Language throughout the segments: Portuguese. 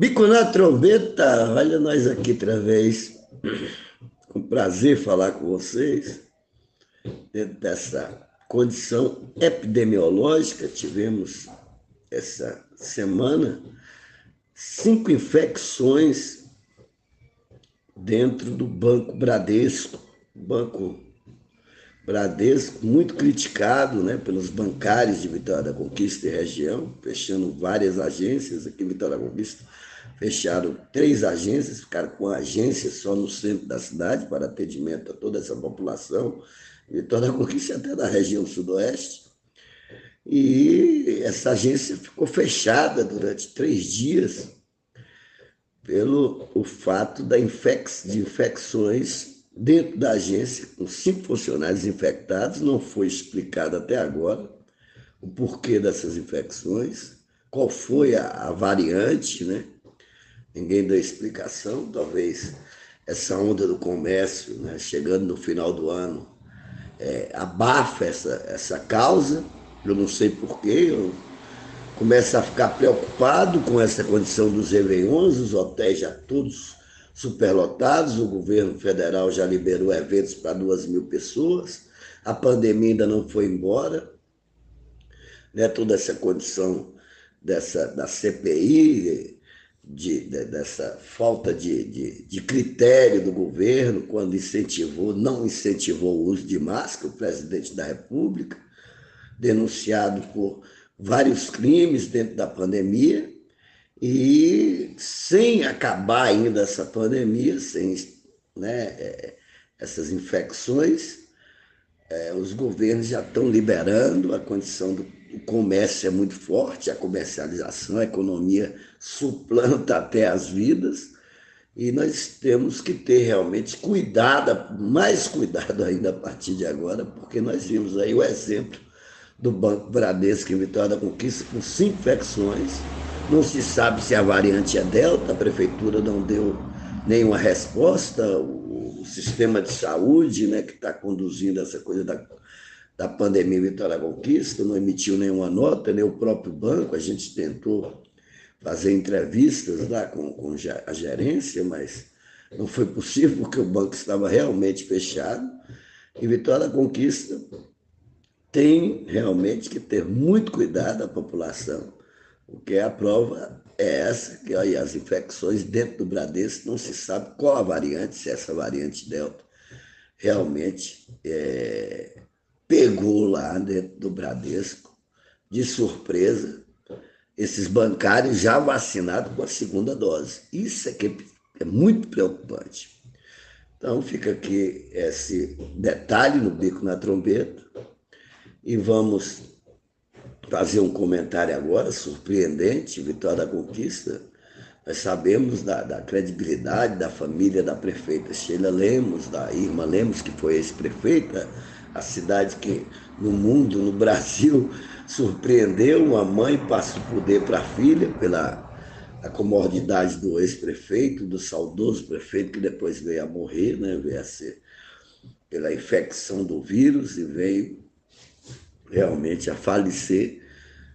Bico na trombeta, olha nós aqui outra vez. Com prazer falar com vocês. Dentro dessa condição epidemiológica, tivemos essa semana cinco infecções dentro do Banco Bradesco. Banco Bradesco, muito criticado né, pelos bancários de Vitória da Conquista e região, fechando várias agências aqui em Vitória da Conquista fecharam três agências, ficaram com agências só no centro da cidade para atendimento a toda essa população, Vitória da Conquista até da região sudoeste. E essa agência ficou fechada durante três dias pelo o fato da infec de infecções dentro da agência, com cinco funcionários infectados. Não foi explicado até agora o porquê dessas infecções, qual foi a, a variante, né? Ninguém dá explicação, talvez essa onda do comércio, né, chegando no final do ano, é, abafa essa, essa causa, eu não sei porquê, eu começo a ficar preocupado com essa condição dos Réveillons, os hotéis já todos superlotados, o governo federal já liberou eventos para duas mil pessoas, a pandemia ainda não foi embora, né, toda essa condição dessa, da CPI, de, de, dessa falta de, de, de, critério do governo quando incentivou, não incentivou o uso de máscara, o presidente da República, denunciado por vários crimes dentro da pandemia, e sem acabar ainda essa pandemia, sem né, é, essas infecções, é, os governos já estão liberando a condição do o comércio é muito forte, a comercialização, a economia suplanta até as vidas, e nós temos que ter realmente cuidado, mais cuidado ainda a partir de agora, porque nós vimos aí o exemplo do Banco Bradesco em Vitória da Conquista com cinco infecções, não se sabe se a variante é Delta, a prefeitura não deu nenhuma resposta, o, sistema de saúde né, que está conduzindo essa coisa da da pandemia Vitória Conquista, não emitiu nenhuma nota, nem o próprio banco, a gente tentou fazer entrevistas lá com, com a gerência, mas não foi possível porque o banco estava realmente fechado. E Vitória Conquista tem realmente que ter muito cuidado a população, porque a prova é essa, que aí as infecções dentro do Bradesco não se sabe qual a variante, se essa variante Delta realmente é, pegou lá dentro do Bradesco, de surpresa, esses bancários já vacinados com a segunda dose. Isso é que é muito preocupante. Então fica aqui esse detalhe no bico na trombeta e vamos fazer um comentário agora surpreendente, Vitória da Conquista. Nós sabemos da, da credibilidade da família da prefeita Sheila Lemos, da Irma Lemos, que foi ex-prefeita, a cidade que no mundo, no Brasil, surpreendeu. Uma mãe passa o poder para a filha pela a comodidade do ex-prefeito, do saudoso prefeito, que depois veio a morrer, né? veio a ser pela infecção do vírus e veio realmente a falecer,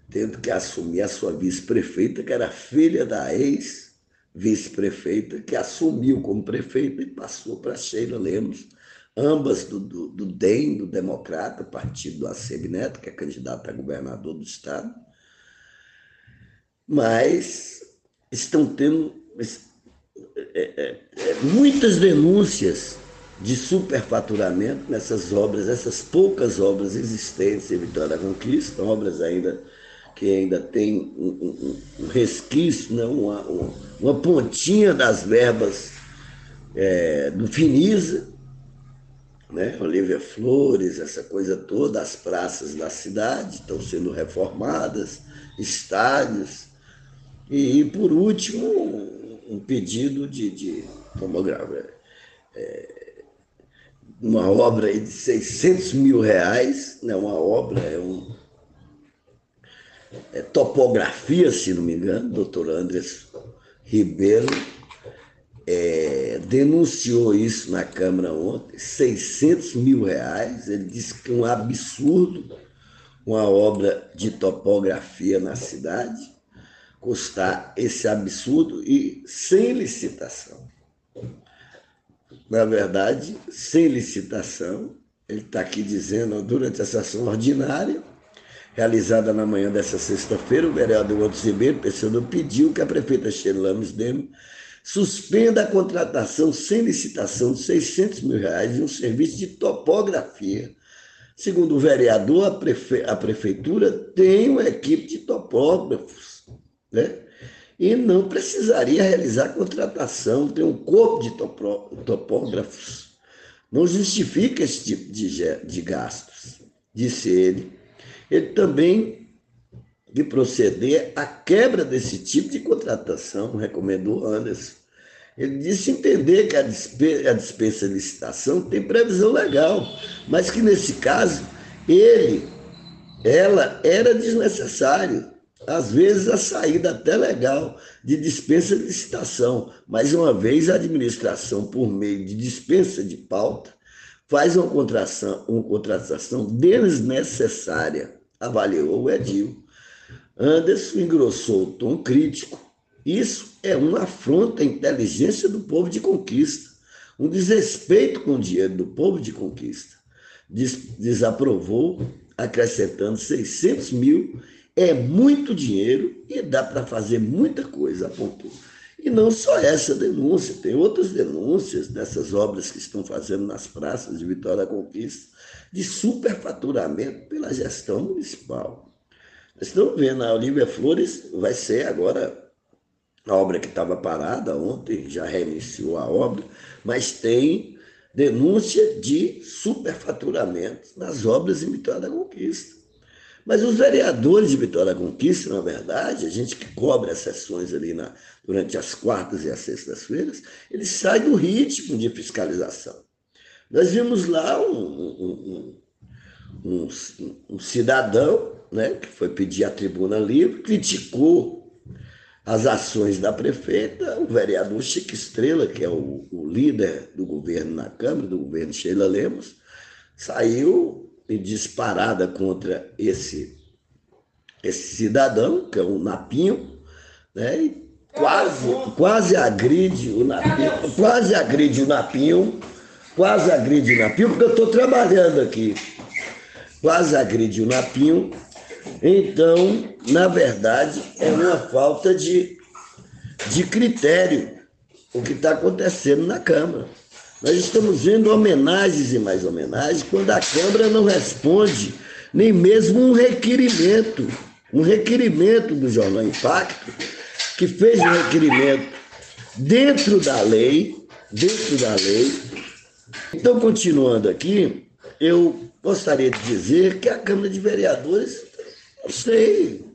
tendo que assumir a sua vice-prefeita, que era filha da ex-vice-prefeita, que assumiu como prefeita e passou para Sheila Lemos, ambas do, do, do DEM, do Democrata, partido do ACB Neto, que é candidato a governador do Estado, mas estão tendo é, é, é, muitas denúncias de superfaturamento nessas obras, essas poucas obras existentes em Vitória da Conquista, obras ainda que ainda tem um, um, um resquício, né? uma, uma, uma, pontinha das verbas é, do Finisa, né? Flores, essa coisa toda, as praças da cidade estão sendo reformadas, estádios. E, por último, um pedido de, de tomografia. É, uma obra de 600 mil reais, né? uma obra, é um. É topografia, se não me engano, doutor Andres Ribeiro denunciou isso na Câmara ontem, 600 mil reais. Ele disse que é um absurdo uma obra de topografia na cidade, custar esse absurdo e sem licitação. Na verdade, sem licitação, ele está aqui dizendo, durante a sessão ordinária, realizada na manhã dessa sexta-feira, o vereador Outros Ribeiro, PCdoB, pediu que a prefeita Sheila Lames Demo suspenda a contratação sem licitação de 600 mil reais de um serviço de topografia. Segundo o vereador, a, prefe... a prefeitura tem uma equipe de topógrafos, né? e não precisaria realizar contratação, tem um corpo de topógrafos. Não justifica esse tipo de, de gastos, disse ele. Ele também de proceder à quebra desse tipo de contratação, recomendou Anderson. Ele disse entender que a dispensa, a dispensa de licitação tem previsão legal, mas que nesse caso ele, ela era desnecessário. Às vezes a saída até legal de dispensa de licitação, mas uma vez a administração, por meio de dispensa de pauta, faz uma contratação, uma contratação desnecessária, avaliou o Edil. Anderson engrossou o tom crítico. Isso é uma afronta à inteligência do povo de conquista, um desrespeito com o dinheiro do povo de conquista. Desaprovou, acrescentando 600 mil é muito dinheiro e dá para fazer muita coisa, apontou. E não só essa denúncia, tem outras denúncias dessas obras que estão fazendo nas praças de Vitória da Conquista, de superfaturamento pela gestão municipal. Nós estamos vendo, a Olivia Flores vai ser agora a obra que estava parada ontem, já reiniciou a obra, mas tem denúncia de superfaturamento nas obras em Vitória da Conquista. Mas os vereadores de Vitória da Conquista, na verdade, a gente que cobre as sessões ali na, durante as quartas e as sextas-feiras, eles saem do ritmo de fiscalização. Nós vimos lá um, um, um, um cidadão né, que foi pedir a tribuna livre, criticou as ações da prefeita, o vereador Chico Estrela, que é o, o líder do governo na Câmara, do governo Sheila Lemos, saiu em disparada contra esse, esse cidadão, que é o Napinho, né? E quase, quase agride o Napinho, quase agride o Napinho, quase agride o Napinho, porque eu estou trabalhando aqui. Quase agride o Napinho. Então, na verdade, é uma falta de, de critério o que está acontecendo na Câmara. Nós estamos vendo homenagens e mais homenagens quando a Câmara não responde nem mesmo um requerimento, um requerimento do Jornal Impacto, que fez um requerimento dentro da lei, dentro da lei. Então, continuando aqui, eu gostaria de dizer que a Câmara de Vereadores, não sei,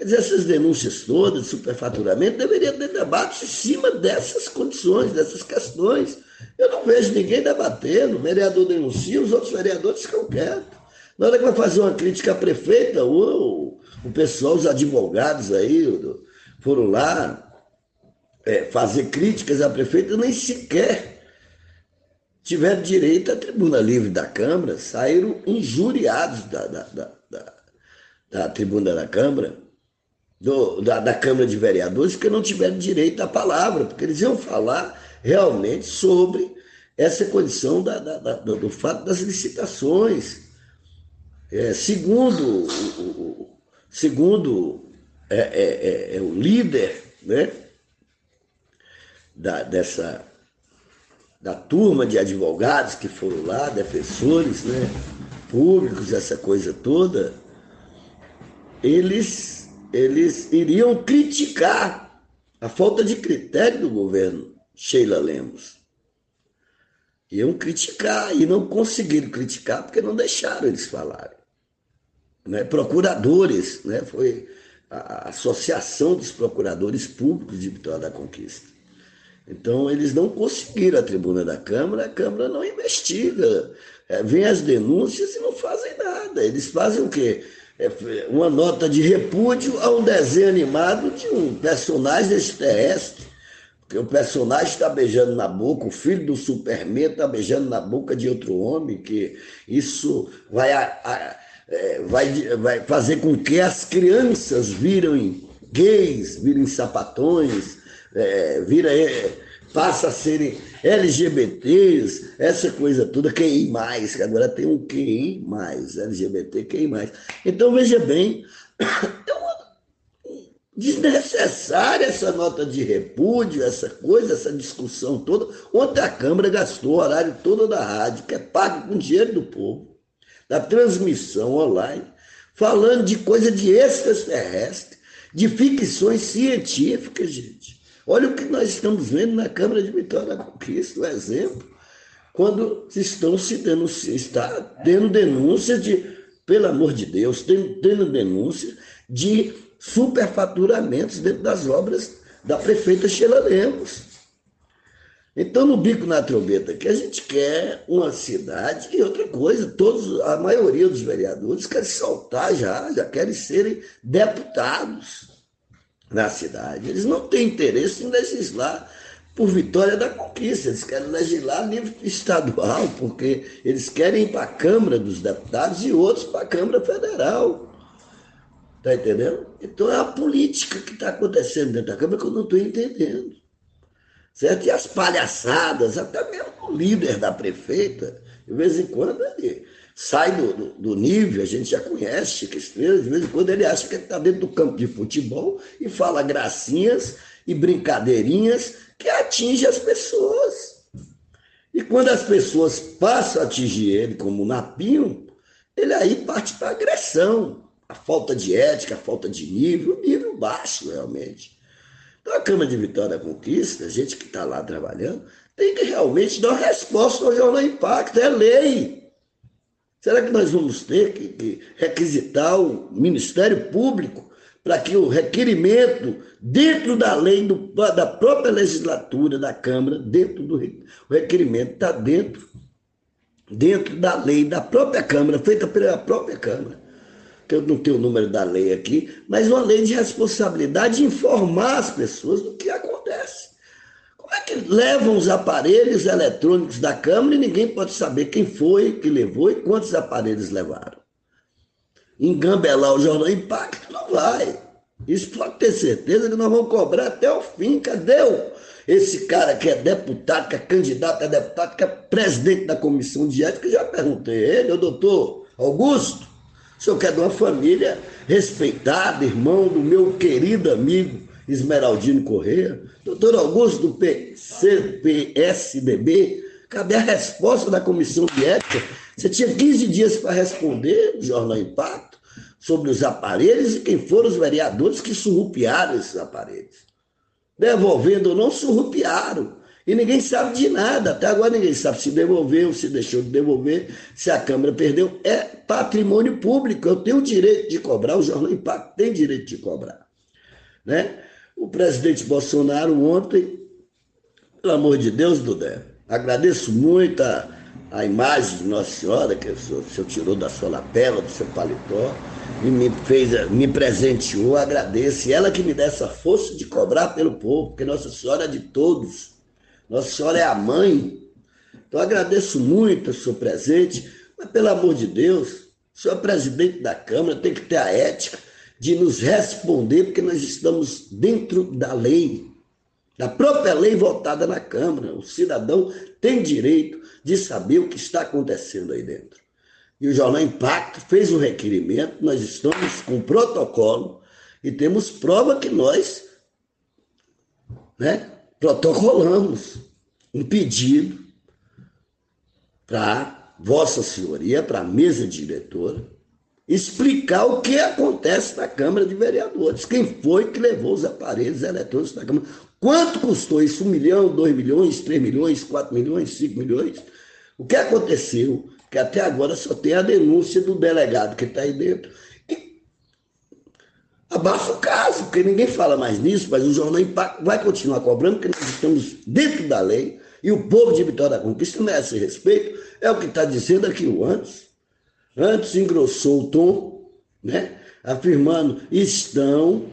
Quer dizer, essas denúncias todas de superfaturamento deveriam ter debates em cima dessas condições, dessas questões. Eu não vejo ninguém debatendo, o vereador denuncia, os outros vereadores ficam quietos. Na hora que vai fazer uma crítica à prefeita, o, o pessoal, os advogados aí, foram lá é, fazer críticas à prefeita, nem sequer tiveram direito à tribuna livre da Câmara, saíram injuriados da, da, da, da, da tribuna da Câmara do, da, da Câmara de Vereadores que não tiveram direito à palavra, porque eles iam falar realmente sobre essa condição da, da, do fato das licitações. É, segundo o, segundo é, é, é, é, o líder né, da, dessa, da turma de advogados que foram lá, defensores né, públicos, essa coisa toda, eles eles iriam criticar a falta de critério do governo Sheila Lemos. Iam criticar e não conseguiram criticar porque não deixaram eles falarem. Né? Procuradores, né? foi a Associação dos Procuradores Públicos de Vitória da Conquista. Então, eles não conseguiram a tribuna da Câmara, a Câmara não investiga. É, vem as denúncias e não fazem nada. Eles fazem o quê? É, uma nota de repúdio a um desenho animado de um personagem extraterrestre. Porque o personagem está beijando na boca, o filho do Superman está beijando na boca de outro homem, que isso vai, a, a, é, vai, vai fazer com que as crianças virem gays virem sapatões, é, vira, é, passa a serem LGBTs, essa coisa toda, QI+, que agora tem um QI+, LGBT, QI+. Então, veja bem, é uma desnecessária essa nota de repúdio, essa coisa, essa discussão toda. Ontem a Câmara gastou o horário todo da rádio, que é pago com dinheiro do povo, da transmissão online, falando de coisa de extraterrestre, de ficções científicas, gente. Olha o que nós estamos vendo na Câmara de Vitória da Conquista, o exemplo, quando estão se denunciando, está tendo denúncia de, pelo amor de Deus, tendo, tendo denúncia de superfaturamentos dentro das obras da prefeita Sheila Lemos. Então, no bico na trombeta, que a gente quer uma cidade e outra coisa, todos, a maioria dos vereadores quer soltar já, já querem serem deputados na cidade. Eles não têm interesse em legislar por vitória da conquista, eles querem legislar a nível estadual, porque eles querem ir para a Câmara dos Deputados e outros para a Câmara Federal. Está entendendo? Então é a política que está acontecendo dentro da Câmara que eu não estou entendendo. Certo? E as palhaçadas, até mesmo o líder da prefeita, de vez em quando ele sai do, do, do, nível, a gente já conhece Chico Estrela, de vez em quando ele acha que ele está dentro do campo de futebol e fala gracinhas e brincadeirinhas que atinge as pessoas. E quando as pessoas passam a atingir ele como um napinho, ele aí parte para agressão, a falta de ética, a falta de nível, nível baixo realmente. Então a Câmara de Vitória da Conquista, a gente que está lá trabalhando, tem que realmente dar uma resposta ao Jornal Impacto, é lei. Será que nós vamos ter que, requisitar o Ministério Público para que o requerimento, dentro da lei do, da própria legislatura da Câmara, dentro do o requerimento está dentro, dentro da lei da própria Câmara, feita pela própria Câmara. Eu não tenho o número da lei aqui, mas uma lei de responsabilidade de informar as pessoas do que acontece. É que levam os aparelhos eletrônicos da Câmara e ninguém pode saber quem foi que levou e quantos aparelhos levaram? Engambelar o Jornal Impacto não vai. Isso pode ter certeza que nós vamos cobrar até o fim. Cadê o, esse cara que é deputado, que é candidato a deputado, que é presidente da comissão de ética? Já perguntei ele, o doutor Augusto, o senhor quer de uma família respeitada, irmão do meu querido amigo Esmeraldino Correia, doutor Augusto do PCPSDB, cadê a resposta da comissão de ética? Você tinha 15 dias para responder Jornal Impacto sobre os aparelhos e quem foram os vereadores que surrupiaram esses aparelhos. Devolvendo ou não, surrupiaram. E ninguém sabe de nada. Até agora ninguém sabe se devolveu, se deixou de devolver, se a Câmara perdeu. É patrimônio público. Eu tenho o direito de cobrar, o Jornal Impacto tem direito de cobrar. Né? O presidente Bolsonaro ontem, pelo amor de Deus, Dudé, agradeço muito a, a imagem de Nossa Senhora, que o senhor, o senhor tirou da sua lapela, do seu paletó, e me fez, me presenteou, agradeço. E ela que me dá essa força de cobrar pelo povo, porque Nossa Senhora é de todos. Nossa Senhora é a mãe. Então agradeço muito o seu presente, mas pelo amor de Deus, o senhor é presidente da Câmara, tem que ter a ética de nos responder, porque nós estamos dentro da lei, da própria lei votada na Câmara. O cidadão tem direito de saber o que está acontecendo aí dentro. E o Jornal Impacto fez o um requerimento, nós estamos com protocolo e temos prova que nós né, protocolamos um pedido para Vossa Senhoria, para a mesa diretora, explicar o que acontece na Câmara de Vereadores. Quem foi que levou os aparelhos eletrônicos da Câmara? Quanto custou isso? Um milhão, dois milhões, três milhões, quatro milhões, cinco milhões? O que aconteceu? Que até agora só tem a denúncia do delegado que está aí dentro. E abafa o caso, porque ninguém fala mais nisso, mas o Jornal vai continuar cobrando, porque nós estamos dentro da lei e o povo de Vitória da Conquista merece respeito. É o que está dizendo aqui o antes. Antes engrossou o tom, né? afirmando: estão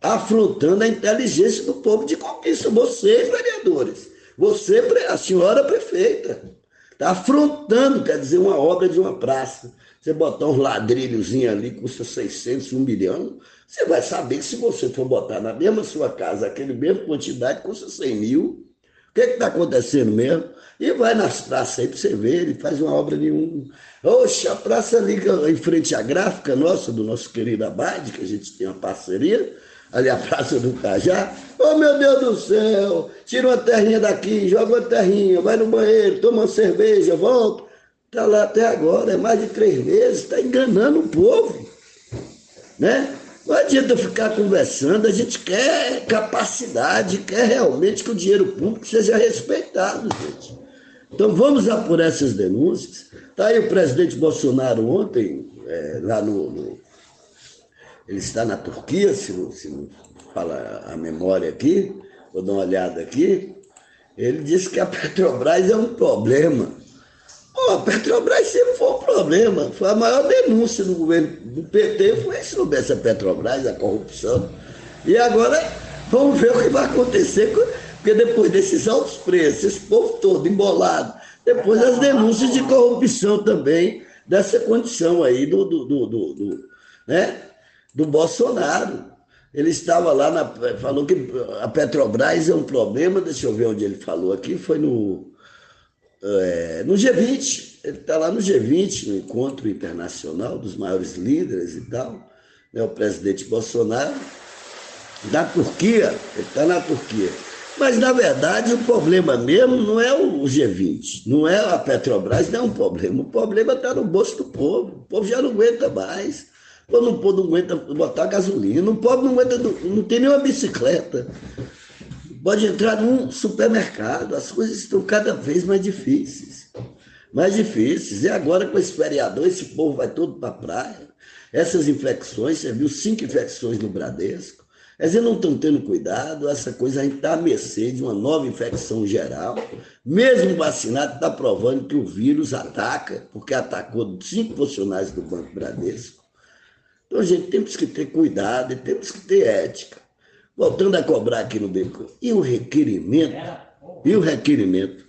afrontando a inteligência do povo de conquista. Vocês, vereadores, você, a senhora prefeita, está afrontando, quer dizer, uma obra de uma praça. Você botar uns ladrilhozinhos ali, custa 600, 1 milhão. Você vai saber que se você for botar na mesma sua casa aquele mesmo quantidade, custa 100 mil. O que está acontecendo mesmo? E vai nas praças aí para você ver, ele faz uma obra nenhuma. Oxe, a praça liga em frente à gráfica nossa, do nosso querido Abade, que a gente tem uma parceria, ali a Praça do Cajá. Oh, meu Deus do céu, tira uma terrinha daqui, joga uma terrinha, vai no banheiro, toma uma cerveja, volta. Está lá até agora, é mais de três meses, está enganando o povo. Né? Não adianta ficar conversando, a gente quer capacidade, quer realmente que o dinheiro público seja respeitado, gente. Então vamos apurar essas denúncias. Está aí o presidente Bolsonaro ontem, é, lá no, no, Ele está na Turquia, se não, se não fala a memória aqui, vou dar uma olhada aqui. Ele disse que a Petrobras é um problema. Pô, a Petrobras sempre foi um problema. Foi a maior denúncia do governo do PT, foi sobre essa Petrobras, a corrupção. E agora vamos ver o que vai acontecer, porque depois desses altos preços, esse povo todo embolado, depois as denúncias de corrupção também dessa condição aí do, do, do, do, do né, do Bolsonaro. Ele estava lá, na, falou que a Petrobras é um problema, deixa eu ver onde ele falou aqui, foi no é, no G20, ele está lá no G20, no encontro internacional dos maiores líderes e tal, né, o presidente Bolsonaro, da Turquia, ele está na Turquia. Mas, na verdade, o problema mesmo não é o G20, não é a Petrobras, não é um problema. O problema está no bolso do povo. O povo já não aguenta mais. O povo não, aguenta botar gasolina, o povo não aguenta, não tem nenhuma bicicleta pode entrar num supermercado, as coisas estão cada vez mais difíceis. Mais difíceis. E agora, com esse feriador, esse povo vai todo para a praia. Essas infecções, você viu cinco infecções no Bradesco. Eles não estão tendo cuidado, essa coisa a gente está à mercê de uma nova infecção geral. Mesmo vacinado, está provando que o vírus ataca, porque atacou cinco funcionários do Banco Bradesco. Então, gente, temos que ter cuidado e temos que ter ética. Voltando a cobrar aqui no Beco. E o requerimento? E o requerimento?